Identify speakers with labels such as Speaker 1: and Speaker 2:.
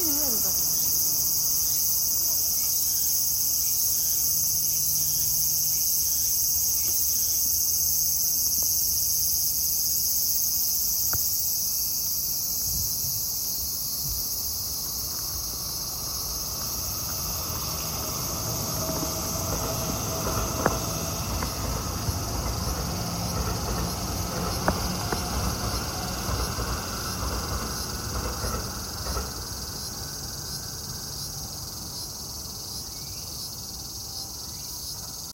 Speaker 1: って見えるか